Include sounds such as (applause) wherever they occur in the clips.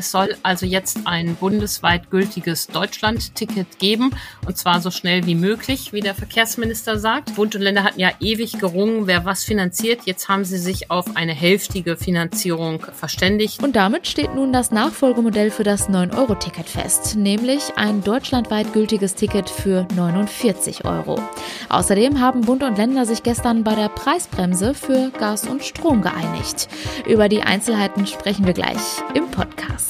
Es soll also jetzt ein bundesweit gültiges Deutschland-Ticket geben und zwar so schnell wie möglich, wie der Verkehrsminister sagt. Bund und Länder hatten ja ewig gerungen, wer was finanziert. Jetzt haben sie sich auf eine hälftige Finanzierung verständigt. Und damit steht nun das Nachfolgemodell für das 9-Euro-Ticket fest, nämlich ein deutschlandweit gültiges Ticket für 49 Euro. Außerdem haben Bund und Länder sich gestern bei der Preisbremse für Gas und Strom geeinigt. Über die Einzelheiten sprechen wir gleich im Podcast.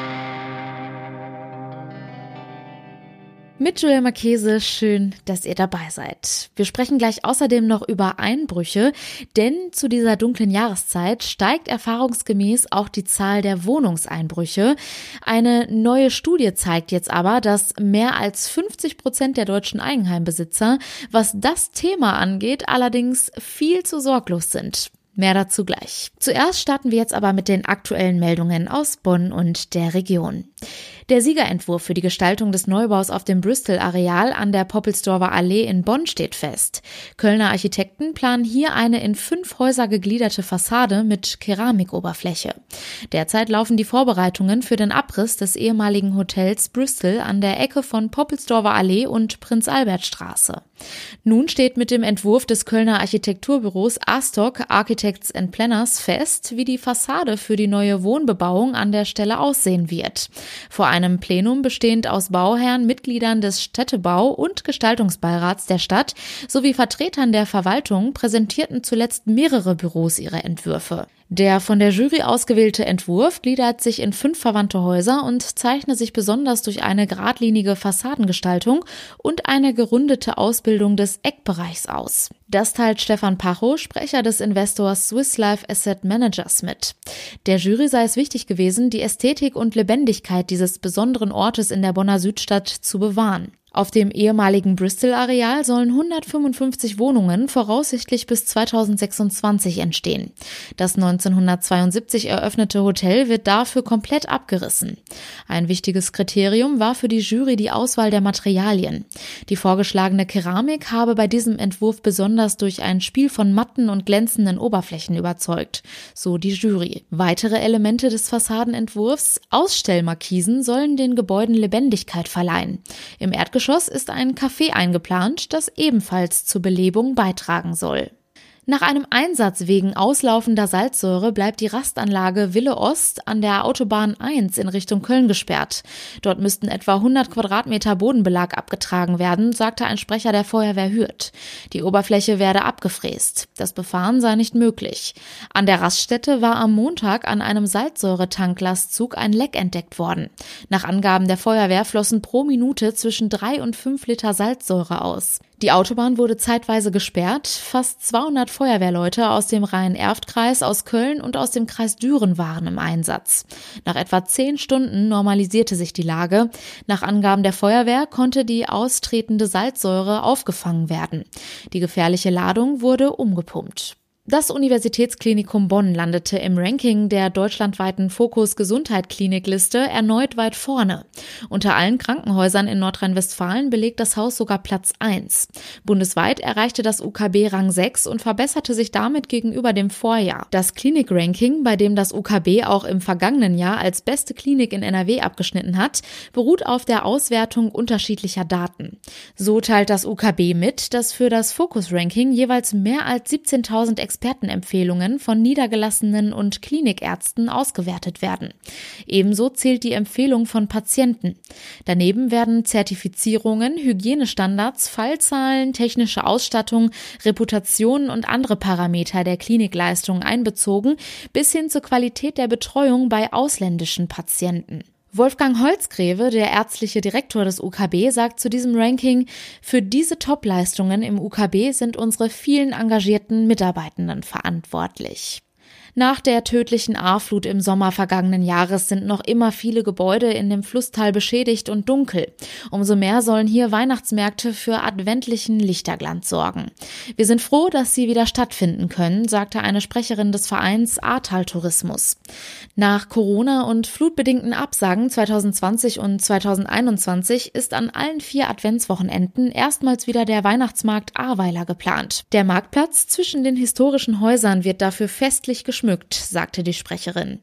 Mit Julia Marchese, schön, dass ihr dabei seid. Wir sprechen gleich außerdem noch über Einbrüche, denn zu dieser dunklen Jahreszeit steigt erfahrungsgemäß auch die Zahl der Wohnungseinbrüche. Eine neue Studie zeigt jetzt aber, dass mehr als 50 Prozent der deutschen Eigenheimbesitzer, was das Thema angeht, allerdings viel zu sorglos sind. Mehr dazu gleich. Zuerst starten wir jetzt aber mit den aktuellen Meldungen aus Bonn und der Region. Der Siegerentwurf für die Gestaltung des Neubaus auf dem Bristol-Areal an der Poppelsdorfer Allee in Bonn steht fest. Kölner Architekten planen hier eine in fünf Häuser gegliederte Fassade mit Keramikoberfläche. Derzeit laufen die Vorbereitungen für den Abriss des ehemaligen Hotels Bristol an der Ecke von Poppelsdorfer Allee und Prinz-Albert-Straße. Nun steht mit dem Entwurf des Kölner Architekturbüros Astock Architects and Planners fest, wie die Fassade für die neue Wohnbebauung an der Stelle aussehen wird. Vor einem Plenum bestehend aus Bauherren, Mitgliedern des Städtebau- und Gestaltungsbeirats der Stadt sowie Vertretern der Verwaltung präsentierten zuletzt mehrere Büros ihre Entwürfe. Der von der Jury ausgewählte Entwurf gliedert sich in fünf verwandte Häuser und zeichnet sich besonders durch eine geradlinige Fassadengestaltung und eine gerundete Ausbildung des Eckbereichs aus. Das teilt Stefan Pacho, Sprecher des Investors Swiss Life Asset Managers mit. Der Jury sei es wichtig gewesen, die Ästhetik und Lebendigkeit dieses besonderen Ortes in der Bonner Südstadt zu bewahren. Auf dem ehemaligen Bristol-Areal sollen 155 Wohnungen voraussichtlich bis 2026 entstehen. Das 1972 eröffnete Hotel wird dafür komplett abgerissen. Ein wichtiges Kriterium war für die Jury die Auswahl der Materialien. Die vorgeschlagene Keramik habe bei diesem Entwurf besonders durch ein Spiel von matten und glänzenden Oberflächen überzeugt, so die Jury. Weitere Elemente des Fassadenentwurfs, Ausstellmarkisen, sollen den Gebäuden Lebendigkeit verleihen. Im Erdgeschoss Erdgeschoss ist ein Café eingeplant, das ebenfalls zur Belebung beitragen soll. Nach einem Einsatz wegen auslaufender Salzsäure bleibt die Rastanlage Wille Ost an der Autobahn 1 in Richtung Köln gesperrt. Dort müssten etwa 100 Quadratmeter Bodenbelag abgetragen werden, sagte ein Sprecher der Feuerwehr Hürth. Die Oberfläche werde abgefräst. Das Befahren sei nicht möglich. An der Raststätte war am Montag an einem Salzsäuretanklastzug ein Leck entdeckt worden. Nach Angaben der Feuerwehr flossen pro Minute zwischen drei und fünf Liter Salzsäure aus. Die Autobahn wurde zeitweise gesperrt. Fast 200 Feuerwehrleute aus dem Rhein-Erft-Kreis, aus Köln und aus dem Kreis Düren waren im Einsatz. Nach etwa zehn Stunden normalisierte sich die Lage. Nach Angaben der Feuerwehr konnte die austretende Salzsäure aufgefangen werden. Die gefährliche Ladung wurde umgepumpt. Das Universitätsklinikum Bonn landete im Ranking der deutschlandweiten Fokus Gesundheit Klinikliste erneut weit vorne. Unter allen Krankenhäusern in Nordrhein-Westfalen belegt das Haus sogar Platz 1. Bundesweit erreichte das UKB Rang 6 und verbesserte sich damit gegenüber dem Vorjahr. Das Klinik-Ranking, bei dem das UKB auch im vergangenen Jahr als beste Klinik in NRW abgeschnitten hat, beruht auf der Auswertung unterschiedlicher Daten. So teilt das UKB mit, dass für das Fokus-Ranking jeweils mehr als 17.000 Expertenempfehlungen von niedergelassenen und Klinikärzten ausgewertet werden. Ebenso zählt die Empfehlung von Patienten. Daneben werden Zertifizierungen, Hygienestandards, Fallzahlen, technische Ausstattung, Reputation und andere Parameter der Klinikleistung einbezogen, bis hin zur Qualität der Betreuung bei ausländischen Patienten. Wolfgang Holzgreve, der ärztliche Direktor des UKB, sagt zu diesem Ranking, für diese Topleistungen im UKB sind unsere vielen engagierten Mitarbeitenden verantwortlich. Nach der tödlichen A-Flut im Sommer vergangenen Jahres sind noch immer viele Gebäude in dem Flusstal beschädigt und dunkel. Umso mehr sollen hier Weihnachtsmärkte für adventlichen Lichterglanz sorgen. Wir sind froh, dass sie wieder stattfinden können, sagte eine Sprecherin des Vereins Ahrtal Tourismus. Nach Corona und flutbedingten Absagen 2020 und 2021 ist an allen vier Adventswochenenden erstmals wieder der Weihnachtsmarkt Ahrweiler geplant. Der Marktplatz zwischen den historischen Häusern wird dafür festlich geschmückt geschmückt, sagte die Sprecherin.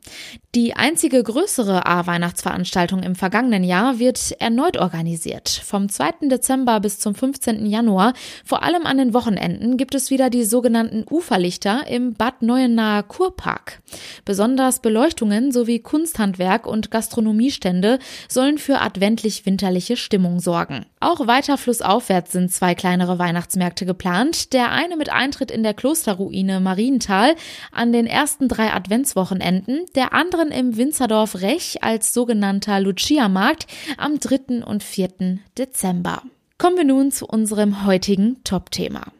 Die einzige größere A-Weihnachtsveranstaltung im vergangenen Jahr wird erneut organisiert. Vom 2. Dezember bis zum 15. Januar, vor allem an den Wochenenden, gibt es wieder die sogenannten Uferlichter im Bad Neuenahr Kurpark. Besonders Beleuchtungen sowie Kunsthandwerk und Gastronomiestände sollen für adventlich-winterliche Stimmung sorgen. Auch weiter flussaufwärts sind zwei kleinere Weihnachtsmärkte geplant. Der eine mit Eintritt in der Klosterruine Marienthal an den ersten drei Adventswochenenden, der anderen im Winzerdorf Rech als sogenannter Lucia-Markt am 3. und 4. Dezember. Kommen wir nun zu unserem heutigen Top-Thema.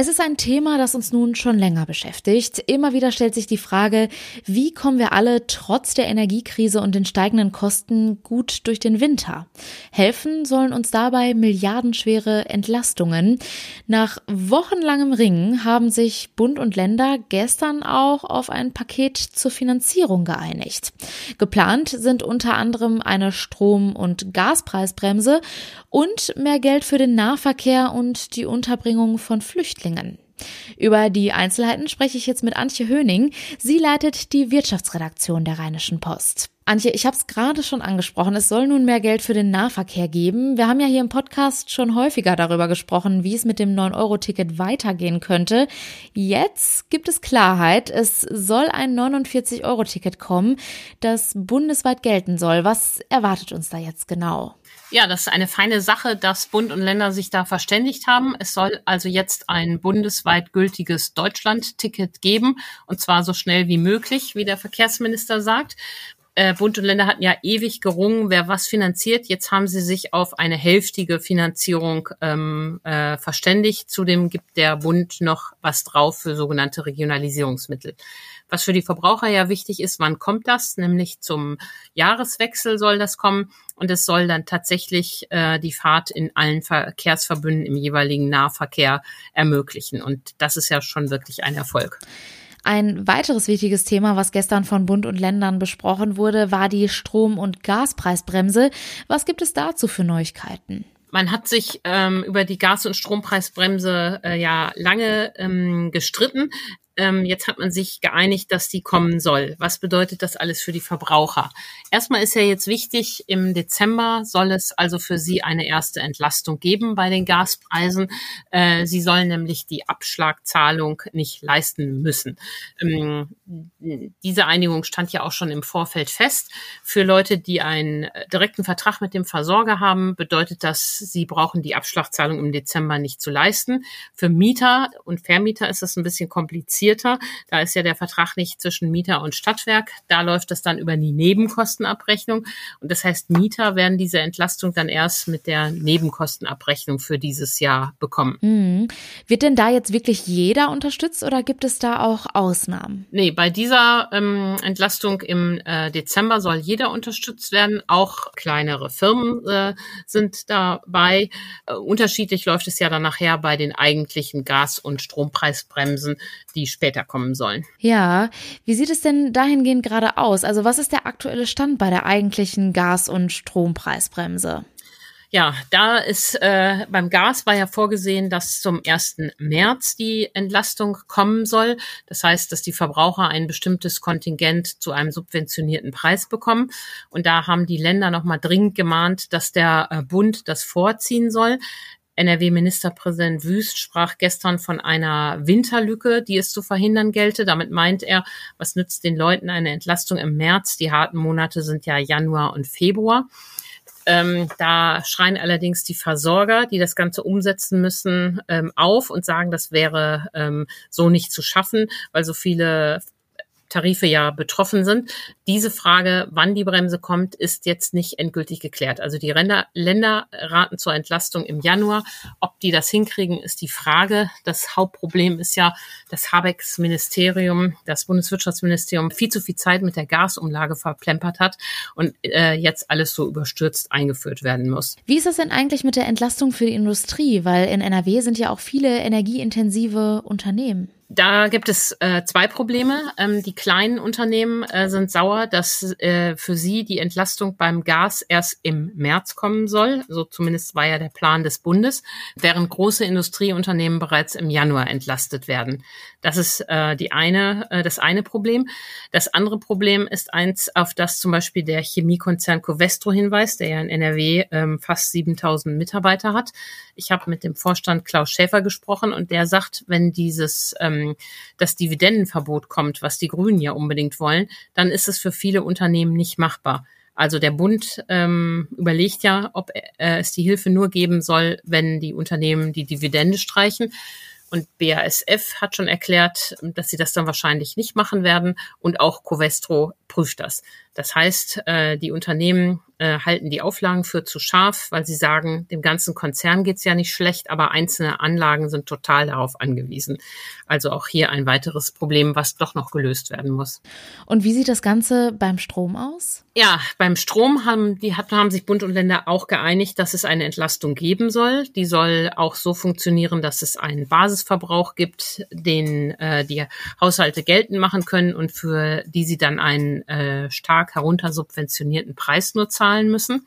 Es ist ein Thema, das uns nun schon länger beschäftigt. Immer wieder stellt sich die Frage, wie kommen wir alle trotz der Energiekrise und den steigenden Kosten gut durch den Winter? Helfen sollen uns dabei milliardenschwere Entlastungen. Nach wochenlangem Ringen haben sich Bund und Länder gestern auch auf ein Paket zur Finanzierung geeinigt. Geplant sind unter anderem eine Strom- und Gaspreisbremse und mehr Geld für den Nahverkehr und die Unterbringung von Flüchtlingen. Flüchtlingen. Über die Einzelheiten spreche ich jetzt mit Antje Höning. Sie leitet die Wirtschaftsredaktion der Rheinischen Post. Antje, ich habe es gerade schon angesprochen, es soll nun mehr Geld für den Nahverkehr geben. Wir haben ja hier im Podcast schon häufiger darüber gesprochen, wie es mit dem 9-Euro-Ticket weitergehen könnte. Jetzt gibt es Klarheit. Es soll ein 49-Euro-Ticket kommen, das bundesweit gelten soll. Was erwartet uns da jetzt genau? Ja, das ist eine feine Sache, dass Bund und Länder sich da verständigt haben. Es soll also jetzt ein bundesweit gültiges Deutschland-Ticket geben, und zwar so schnell wie möglich, wie der Verkehrsminister sagt. Äh, Bund und Länder hatten ja ewig gerungen, wer was finanziert. Jetzt haben sie sich auf eine hälftige Finanzierung ähm, äh, verständigt. Zudem gibt der Bund noch was drauf für sogenannte Regionalisierungsmittel. Was für die Verbraucher ja wichtig ist, wann kommt das? Nämlich zum Jahreswechsel soll das kommen und es soll dann tatsächlich äh, die Fahrt in allen Verkehrsverbünden im jeweiligen Nahverkehr ermöglichen. Und das ist ja schon wirklich ein Erfolg. Ein weiteres wichtiges Thema, was gestern von Bund und Ländern besprochen wurde, war die Strom- und Gaspreisbremse. Was gibt es dazu für Neuigkeiten? Man hat sich ähm, über die Gas- und Strompreisbremse äh, ja lange ähm, gestritten. Ähm, jetzt hat man sich geeinigt, dass die kommen soll. Was bedeutet das alles für die Verbraucher? Erstmal ist ja jetzt wichtig, im Dezember soll es also für Sie eine erste Entlastung geben bei den Gaspreisen. Äh, Sie sollen nämlich die Abschlagzahlung nicht leisten müssen. Ähm, diese Einigung stand ja auch schon im Vorfeld fest. Für Leute, die einen direkten Vertrag mit dem Versorger haben, bedeutet das, sie brauchen die Abschlagzahlung im Dezember nicht zu leisten. Für Mieter und Vermieter ist das ein bisschen kompliziert komplizierter. Da ist ja der Vertrag nicht zwischen Mieter und Stadtwerk. Da läuft es dann über die Nebenkostenabrechnung. Und das heißt, Mieter werden diese Entlastung dann erst mit der Nebenkostenabrechnung für dieses Jahr bekommen. Mhm. Wird denn da jetzt wirklich jeder unterstützt oder gibt es da auch Ausnahmen? Nee, bei dieser ähm, Entlastung im äh, Dezember soll jeder unterstützt werden. Auch kleinere Firmen äh, sind dabei. Äh, unterschiedlich läuft es ja dann nachher bei den eigentlichen Gas- und Strompreisbremsen, die später kommen sollen. Ja, wie sieht es denn dahingehend gerade aus? Also was ist der aktuelle Stand bei der eigentlichen Gas- und Strompreisbremse? Ja, da ist äh, beim Gas war ja vorgesehen, dass zum 1. März die Entlastung kommen soll. Das heißt, dass die Verbraucher ein bestimmtes Kontingent zu einem subventionierten Preis bekommen. Und da haben die Länder nochmal dringend gemahnt, dass der äh, Bund das vorziehen soll. NRW-Ministerpräsident Wüst sprach gestern von einer Winterlücke, die es zu verhindern gelte. Damit meint er, was nützt den Leuten eine Entlastung im März? Die harten Monate sind ja Januar und Februar. Ähm, da schreien allerdings die Versorger, die das Ganze umsetzen müssen, ähm, auf und sagen, das wäre ähm, so nicht zu schaffen, weil so viele Tarife ja betroffen sind. Diese Frage, wann die Bremse kommt, ist jetzt nicht endgültig geklärt. Also die Länder, Länder raten zur Entlastung im Januar. Ob die das hinkriegen, ist die Frage. Das Hauptproblem ist ja, dass Habecks Ministerium, das Bundeswirtschaftsministerium, viel zu viel Zeit mit der Gasumlage verplempert hat und äh, jetzt alles so überstürzt eingeführt werden muss. Wie ist das denn eigentlich mit der Entlastung für die Industrie? Weil in NRW sind ja auch viele energieintensive Unternehmen. Da gibt es äh, zwei Probleme. Ähm, die kleinen Unternehmen äh, sind sauer, dass äh, für sie die Entlastung beim Gas erst im März kommen soll. So zumindest war ja der Plan des Bundes, während große Industrieunternehmen bereits im Januar entlastet werden. Das ist äh, die eine, äh, das eine Problem. Das andere Problem ist eins, auf das zum Beispiel der Chemiekonzern Covestro hinweist, der ja in NRW ähm, fast 7000 Mitarbeiter hat. Ich habe mit dem Vorstand Klaus Schäfer gesprochen und der sagt, wenn dieses ähm, ähm, das Dividendenverbot kommt, was die Grünen ja unbedingt wollen, dann ist es für viele Unternehmen nicht machbar. Also der Bund ähm, überlegt ja, ob äh, es die Hilfe nur geben soll, wenn die Unternehmen die Dividende streichen. Und BASF hat schon erklärt, dass sie das dann wahrscheinlich nicht machen werden. Und auch Covestro prüft das. Das heißt, äh, die Unternehmen äh, halten die Auflagen für zu scharf, weil sie sagen, dem ganzen Konzern geht's ja nicht schlecht, aber einzelne Anlagen sind total darauf angewiesen. Also auch hier ein weiteres Problem, was doch noch gelöst werden muss. Und wie sieht das Ganze beim Strom aus? Ja, beim Strom haben, die haben sich Bund und Länder auch geeinigt, dass es eine Entlastung geben soll. Die soll auch so funktionieren, dass es einen Basisverbrauch gibt, den äh, die Haushalte geltend machen können und für die sie dann einen äh, stark heruntersubventionierten Preis nur zahlen zahlen müssen.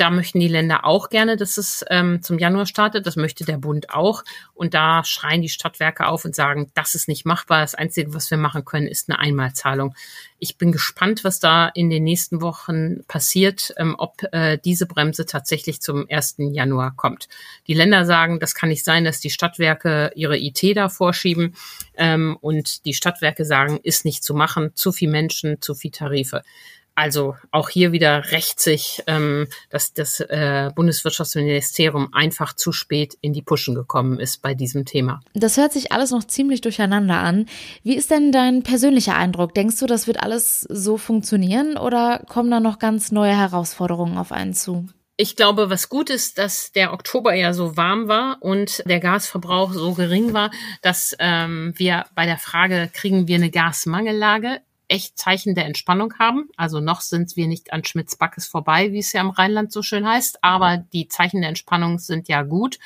Da möchten die Länder auch gerne, dass es ähm, zum Januar startet. Das möchte der Bund auch. Und da schreien die Stadtwerke auf und sagen, das ist nicht machbar. Das Einzige, was wir machen können, ist eine Einmalzahlung. Ich bin gespannt, was da in den nächsten Wochen passiert, ähm, ob äh, diese Bremse tatsächlich zum 1. Januar kommt. Die Länder sagen, das kann nicht sein, dass die Stadtwerke ihre IT da vorschieben. Ähm, und die Stadtwerke sagen, ist nicht zu machen. Zu viel Menschen, zu viel Tarife. Also auch hier wieder rächt sich, ähm, dass das äh, Bundeswirtschaftsministerium einfach zu spät in die Puschen gekommen ist bei diesem Thema. Das hört sich alles noch ziemlich durcheinander an. Wie ist denn dein persönlicher Eindruck? Denkst du, das wird alles so funktionieren oder kommen da noch ganz neue Herausforderungen auf einen zu? Ich glaube, was gut ist, dass der Oktober ja so warm war und der Gasverbrauch so gering war, dass ähm, wir bei der Frage, kriegen wir eine Gasmangellage, echt Zeichen der Entspannung haben. Also noch sind wir nicht an Schmitz Backes vorbei, wie es ja im Rheinland so schön heißt, aber die Zeichen der Entspannung sind ja gut.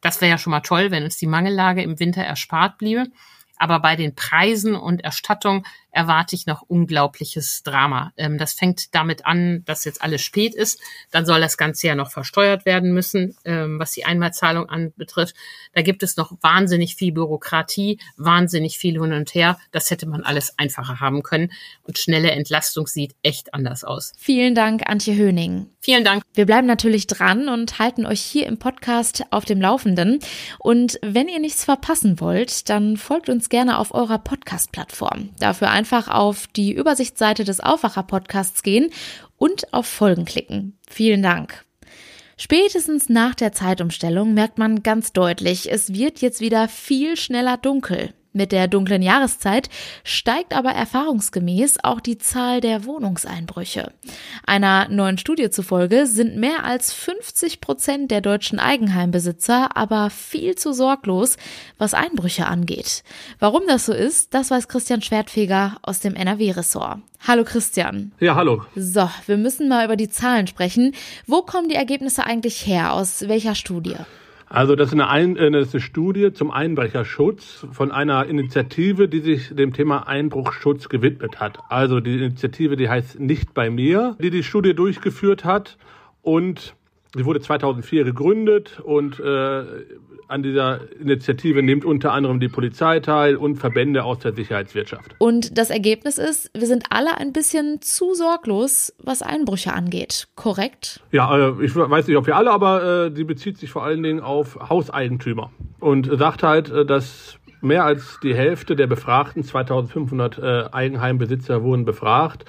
Das wäre ja schon mal toll, wenn uns die Mangellage im Winter erspart bliebe. Aber bei den Preisen und Erstattung erwarte ich noch unglaubliches Drama. Ähm, das fängt damit an, dass jetzt alles spät ist. Dann soll das Ganze ja noch versteuert werden müssen, ähm, was die Einmalzahlung anbetrifft. Da gibt es noch wahnsinnig viel Bürokratie, wahnsinnig viel hin und her. Das hätte man alles einfacher haben können. Und schnelle Entlastung sieht echt anders aus. Vielen Dank, Antje Höning. Vielen Dank. Wir bleiben natürlich dran und halten euch hier im Podcast auf dem Laufenden. Und wenn ihr nichts verpassen wollt, dann folgt uns gerne auf eurer Podcast-Plattform. Dafür einfach auf die Übersichtsseite des Aufwacher-Podcasts gehen und auf Folgen klicken. Vielen Dank. Spätestens nach der Zeitumstellung merkt man ganz deutlich, es wird jetzt wieder viel schneller dunkel. Mit der dunklen Jahreszeit steigt aber erfahrungsgemäß auch die Zahl der Wohnungseinbrüche. Einer neuen Studie zufolge sind mehr als 50 Prozent der deutschen Eigenheimbesitzer aber viel zu sorglos, was Einbrüche angeht. Warum das so ist, das weiß Christian Schwertfeger aus dem NRW-Ressort. Hallo Christian. Ja, hallo. So, wir müssen mal über die Zahlen sprechen. Wo kommen die Ergebnisse eigentlich her? Aus welcher Studie? Also das ist eine, Ein äh, das ist eine Studie zum Einbrecherschutz von einer Initiative, die sich dem Thema Einbruchschutz gewidmet hat. Also die Initiative, die heißt Nicht bei mir, die die Studie durchgeführt hat und sie wurde 2004 gegründet und äh, an dieser Initiative nimmt unter anderem die Polizei teil und Verbände aus der Sicherheitswirtschaft. Und das Ergebnis ist, wir sind alle ein bisschen zu sorglos, was Einbrüche angeht. Korrekt? Ja, äh, ich weiß nicht, ob wir alle, aber äh, die bezieht sich vor allen Dingen auf Hauseigentümer und sagt halt, äh, dass mehr als die Hälfte der Befragten, 2500 Eigenheimbesitzer wurden befragt,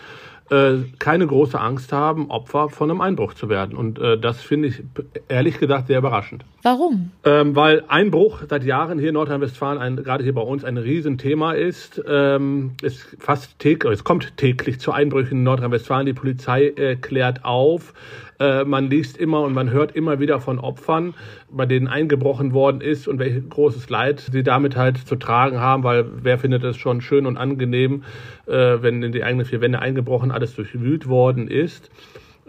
äh, keine große Angst haben, Opfer von einem Einbruch zu werden. Und äh, das finde ich ehrlich gesagt sehr überraschend. Warum? Ähm, weil Einbruch seit Jahren hier in Nordrhein-Westfalen, gerade hier bei uns, ein Riesenthema ist. Ähm, es, fast täglich, es kommt täglich zu Einbrüchen in Nordrhein-Westfalen. Die Polizei äh, klärt auf. Äh, man liest immer und man hört immer wieder von Opfern, bei denen eingebrochen worden ist und welches großes Leid sie damit halt zu tragen haben, weil wer findet es schon schön und angenehm, äh, wenn in die eigenen vier Wände eingebrochen alles durchwühlt worden ist.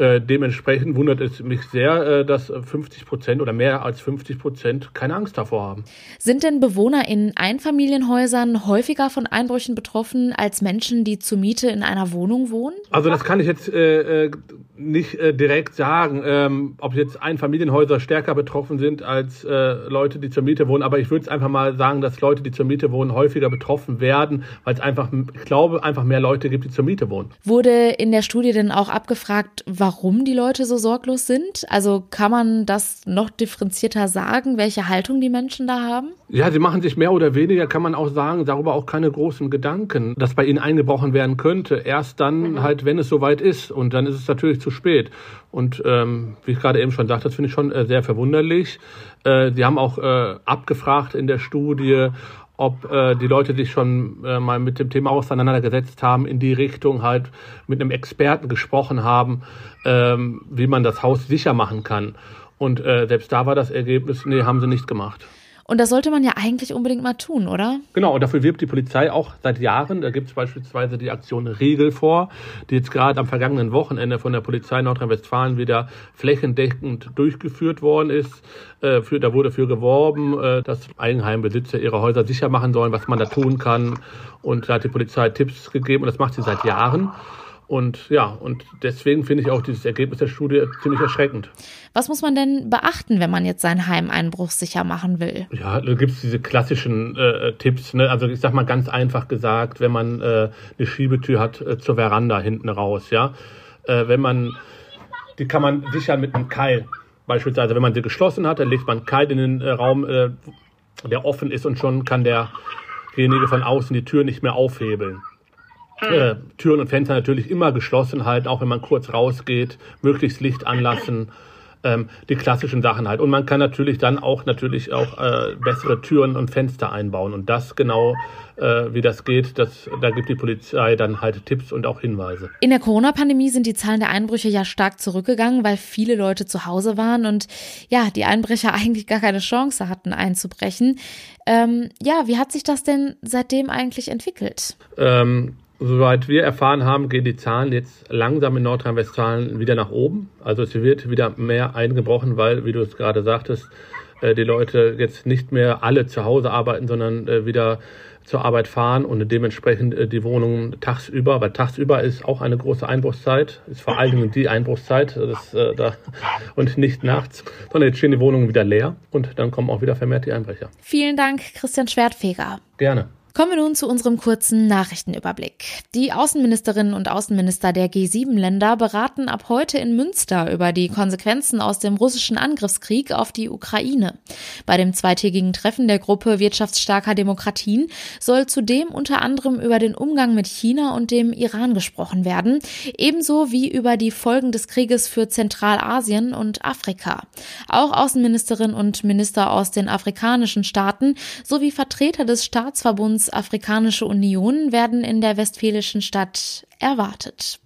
Äh, dementsprechend wundert es mich sehr, äh, dass 50 Prozent oder mehr als 50 Prozent keine Angst davor haben. Sind denn Bewohner in Einfamilienhäusern häufiger von Einbrüchen betroffen als Menschen, die zur Miete in einer Wohnung wohnen? Also das kann ich jetzt äh, äh nicht äh, direkt sagen, ähm, ob jetzt Einfamilienhäuser stärker betroffen sind als Leute, die zur Miete wohnen. Aber ich würde es einfach mal sagen, dass Leute, die zur Miete wohnen, häufiger betroffen werden, weil es einfach, ich glaube, einfach mehr Leute gibt, die zur Miete wohnen. Wurde in der Studie denn auch abgefragt, warum die Leute so sorglos sind? Also kann man das noch differenzierter sagen, welche Haltung die Menschen da haben? Ja, sie machen sich mehr oder weniger, kann man auch sagen, darüber auch keine großen Gedanken, dass bei ihnen eingebrochen werden könnte. Erst dann mhm. halt, wenn es soweit ist. Und dann ist es natürlich zu spät. Und ähm, wie ich gerade eben schon sagte, das finde ich schon äh, sehr verwunderlich. Äh, die haben auch äh, abgefragt in der Studie, ob äh, die Leute sich schon äh, mal mit dem Thema auseinandergesetzt haben, in die Richtung halt mit einem Experten gesprochen haben, ähm, wie man das Haus sicher machen kann. Und äh, selbst da war das Ergebnis, nee, haben sie nicht gemacht. Und das sollte man ja eigentlich unbedingt mal tun, oder? Genau, und dafür wirbt die Polizei auch seit Jahren. Da gibt es beispielsweise die Aktion Regel vor, die jetzt gerade am vergangenen Wochenende von der Polizei Nordrhein-Westfalen wieder flächendeckend durchgeführt worden ist. Äh, für, da wurde für geworben, äh, dass Eigenheimbesitzer ihre Häuser sicher machen sollen, was man da tun kann. Und da hat die Polizei Tipps gegeben und das macht sie seit Jahren. Und ja, und deswegen finde ich auch dieses Ergebnis der Studie ziemlich erschreckend. Was muss man denn beachten, wenn man jetzt seinen Heimeinbruch sicher machen will? Ja, da gibt es diese klassischen äh, Tipps. Ne? Also ich sag mal ganz einfach gesagt, wenn man äh, eine Schiebetür hat äh, zur Veranda hinten raus, ja. Äh, wenn man, die kann man sichern mit einem Keil. Beispielsweise, wenn man sie geschlossen hat, dann legt man einen Keil in den äh, Raum, äh, der offen ist und schon kann derjenige von außen die Tür nicht mehr aufhebeln äh, Türen und Fenster natürlich immer geschlossen halten, auch wenn man kurz rausgeht, möglichst Licht anlassen, (clears throat) ähm, die klassischen Sachen halt. Und man kann natürlich dann auch natürlich auch äh, bessere Türen und Fenster einbauen. Und das genau, äh, wie das geht, das, da gibt die Polizei dann halt Tipps und auch Hinweise. In der Corona-Pandemie sind die Zahlen der Einbrüche ja stark zurückgegangen, weil viele Leute zu Hause waren und ja, die Einbrecher (laughs) eigentlich gar keine Chance hatten einzubrechen. Ähm, ja, wie hat sich das denn seitdem eigentlich entwickelt? Ähm, Soweit wir erfahren haben, gehen die Zahlen jetzt langsam in Nordrhein-Westfalen wieder nach oben. Also es wird wieder mehr eingebrochen, weil, wie du es gerade sagtest, äh, die Leute jetzt nicht mehr alle zu Hause arbeiten, sondern äh, wieder zur Arbeit fahren und dementsprechend äh, die Wohnungen tagsüber, weil tagsüber ist auch eine große Einbruchszeit, ist vor allen Dingen die Einbruchszeit das, da, (laughs) und nicht nachts, sondern jetzt stehen die Wohnungen wieder leer und dann kommen auch wieder vermehrt die Einbrecher. Vielen Dank, Christian Schwertfeger. Gerne. Kommen wir nun zu unserem kurzen Nachrichtenüberblick. Die Außenministerinnen und Außenminister der G7-Länder beraten ab heute in Münster über die Konsequenzen aus dem russischen Angriffskrieg auf die Ukraine. Bei dem zweitägigen Treffen der Gruppe wirtschaftsstarker Demokratien soll zudem unter anderem über den Umgang mit China und dem Iran gesprochen werden, ebenso wie über die Folgen des Krieges für Zentralasien und Afrika. Auch Außenministerinnen und Minister aus den afrikanischen Staaten sowie Vertreter des Staatsverbunds Afrikanische Union werden in der westfälischen Stadt erwartet.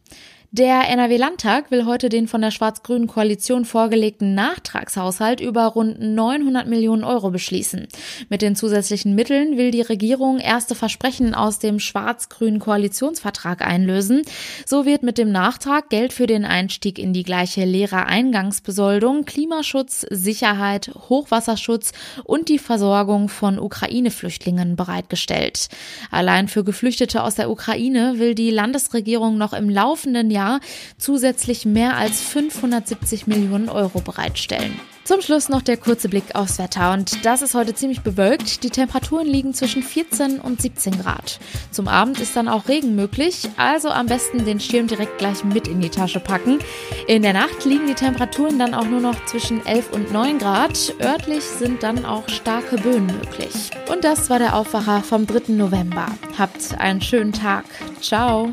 Der NRW-Landtag will heute den von der schwarz-grünen Koalition vorgelegten Nachtragshaushalt über rund 900 Millionen Euro beschließen. Mit den zusätzlichen Mitteln will die Regierung erste Versprechen aus dem schwarz-grünen Koalitionsvertrag einlösen. So wird mit dem Nachtrag Geld für den Einstieg in die gleiche Lehrereingangsbesoldung, Klimaschutz, Sicherheit, Hochwasserschutz und die Versorgung von Ukraine-Flüchtlingen bereitgestellt. Allein für Geflüchtete aus der Ukraine will die Landesregierung noch im laufenden Jahr Jahr zusätzlich mehr als 570 Millionen Euro bereitstellen. Zum Schluss noch der kurze Blick aufs Wetter und das ist heute ziemlich bewölkt. Die Temperaturen liegen zwischen 14 und 17 Grad. Zum Abend ist dann auch Regen möglich, also am besten den Schirm direkt gleich mit in die Tasche packen. In der Nacht liegen die Temperaturen dann auch nur noch zwischen 11 und 9 Grad. Örtlich sind dann auch starke Böen möglich. Und das war der Aufwacher vom 3. November. Habt einen schönen Tag. Ciao.